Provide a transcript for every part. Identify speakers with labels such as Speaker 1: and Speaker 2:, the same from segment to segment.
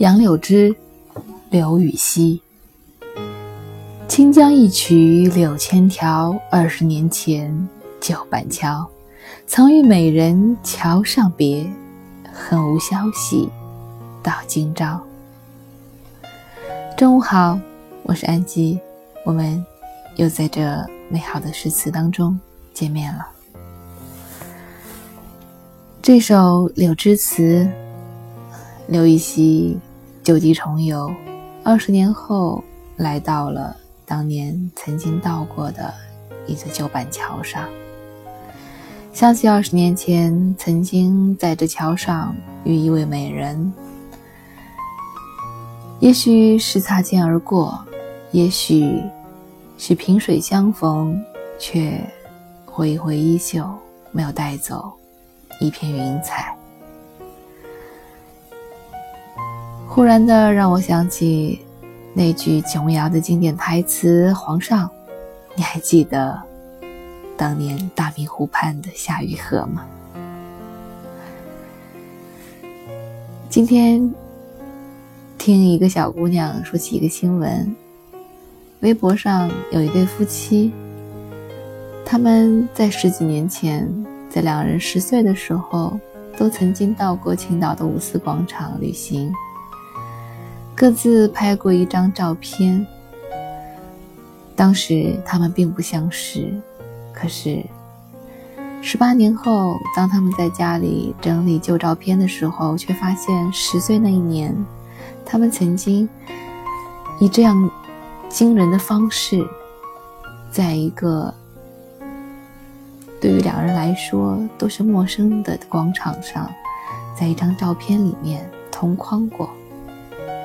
Speaker 1: 杨柳枝，刘禹锡。清江一曲柳千条，二十年前旧板桥。曾与美人桥上别，恨无消息到今朝。中午好，我是安吉，我们又在这美好的诗词当中见面了。这首《柳枝词》，刘禹锡旧地重游，二十年后来到了当年曾经到过的一座旧板桥上，想起二十年前曾经在这桥上与一位美人，也许是擦肩而过，也许是萍水相逢，却挥一挥衣袖，没有带走。一片云彩，忽然的让我想起那句琼瑶的经典台词：“皇上，你还记得当年大明湖畔的夏雨荷吗？”今天听一个小姑娘说起一个新闻，微博上有一对夫妻，他们在十几年前。在两人十岁的时候，都曾经到过青岛的五四广场旅行，各自拍过一张照片。当时他们并不相识，可是十八年后，当他们在家里整理旧照片的时候，却发现十岁那一年，他们曾经以这样惊人的方式，在一个。对于两人来说都是陌生的广场上，在一张照片里面同框过。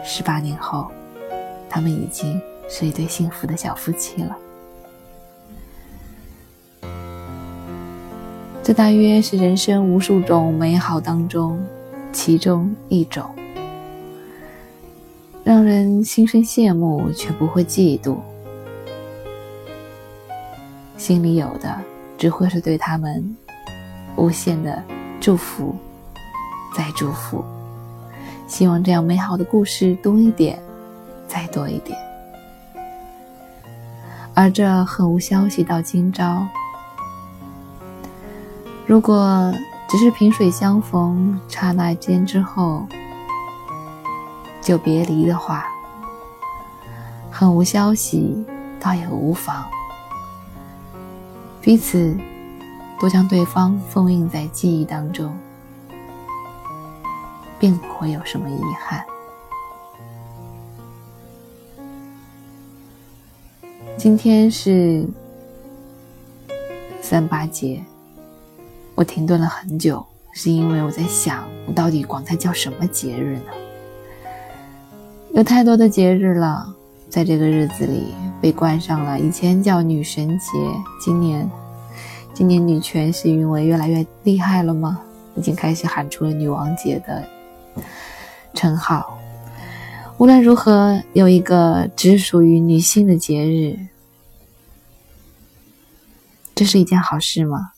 Speaker 1: 十八年后，他们已经是一对幸福的小夫妻了。这大约是人生无数种美好当中其中一种，让人心生羡慕却不会嫉妒，心里有的。只会是对他们无限的祝福，再祝福。希望这样美好的故事多一点，再多一点。而这很无消息到今朝，如果只是萍水相逢，刹那间之后就别离的话，很无消息倒也无妨。彼此都将对方封印在记忆当中，并不会有什么遗憾。今天是三八节，我停顿了很久，是因为我在想，我到底管它叫什么节日呢？有太多的节日了。在这个日子里被冠上了，以前叫女神节，今年，今年女权是因为越来越厉害了吗？已经开始喊出了女王节的称号。无论如何，有一个只属于女性的节日，这是一件好事吗？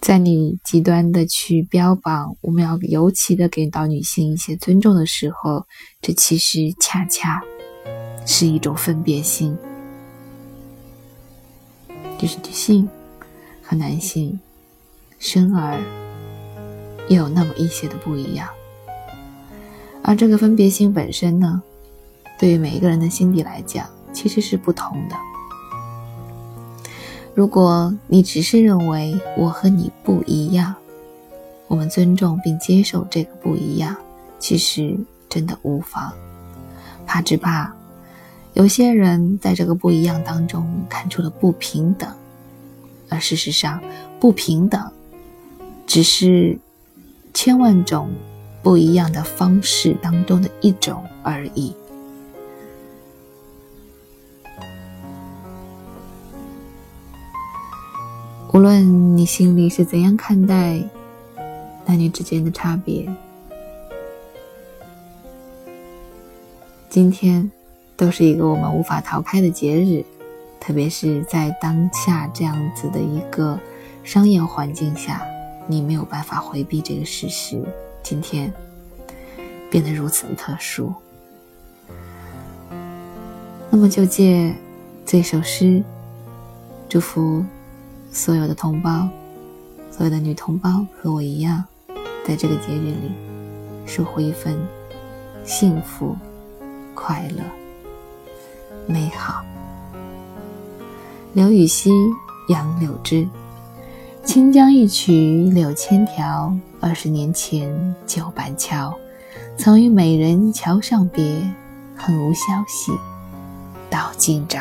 Speaker 1: 在你极端的去标榜我们要尤其的给到女性一些尊重的时候，这其实恰恰是一种分别心，就是女性和男性生而又有那么一些的不一样，而这个分别心本身呢，对于每一个人的心底来讲，其实是不同的。如果你只是认为我和你不一样，我们尊重并接受这个不一样，其实真的无妨。怕只怕有些人在这个不一样当中看出了不平等，而事实上，不平等只是千万种不一样的方式当中的一种而已。无论你心里是怎样看待男女之间的差别，今天都是一个我们无法逃开的节日，特别是在当下这样子的一个商业环境下，你没有办法回避这个事实，今天变得如此的特殊。那么就借这首诗，祝福所有的同胞，所有的女同胞和我一样，在这个节日里收获一份幸福、快乐、美好。刘禹锡《杨柳枝》：清江一曲柳千条，二十年前旧板桥。曾与美人桥上别，恨无消息到今朝。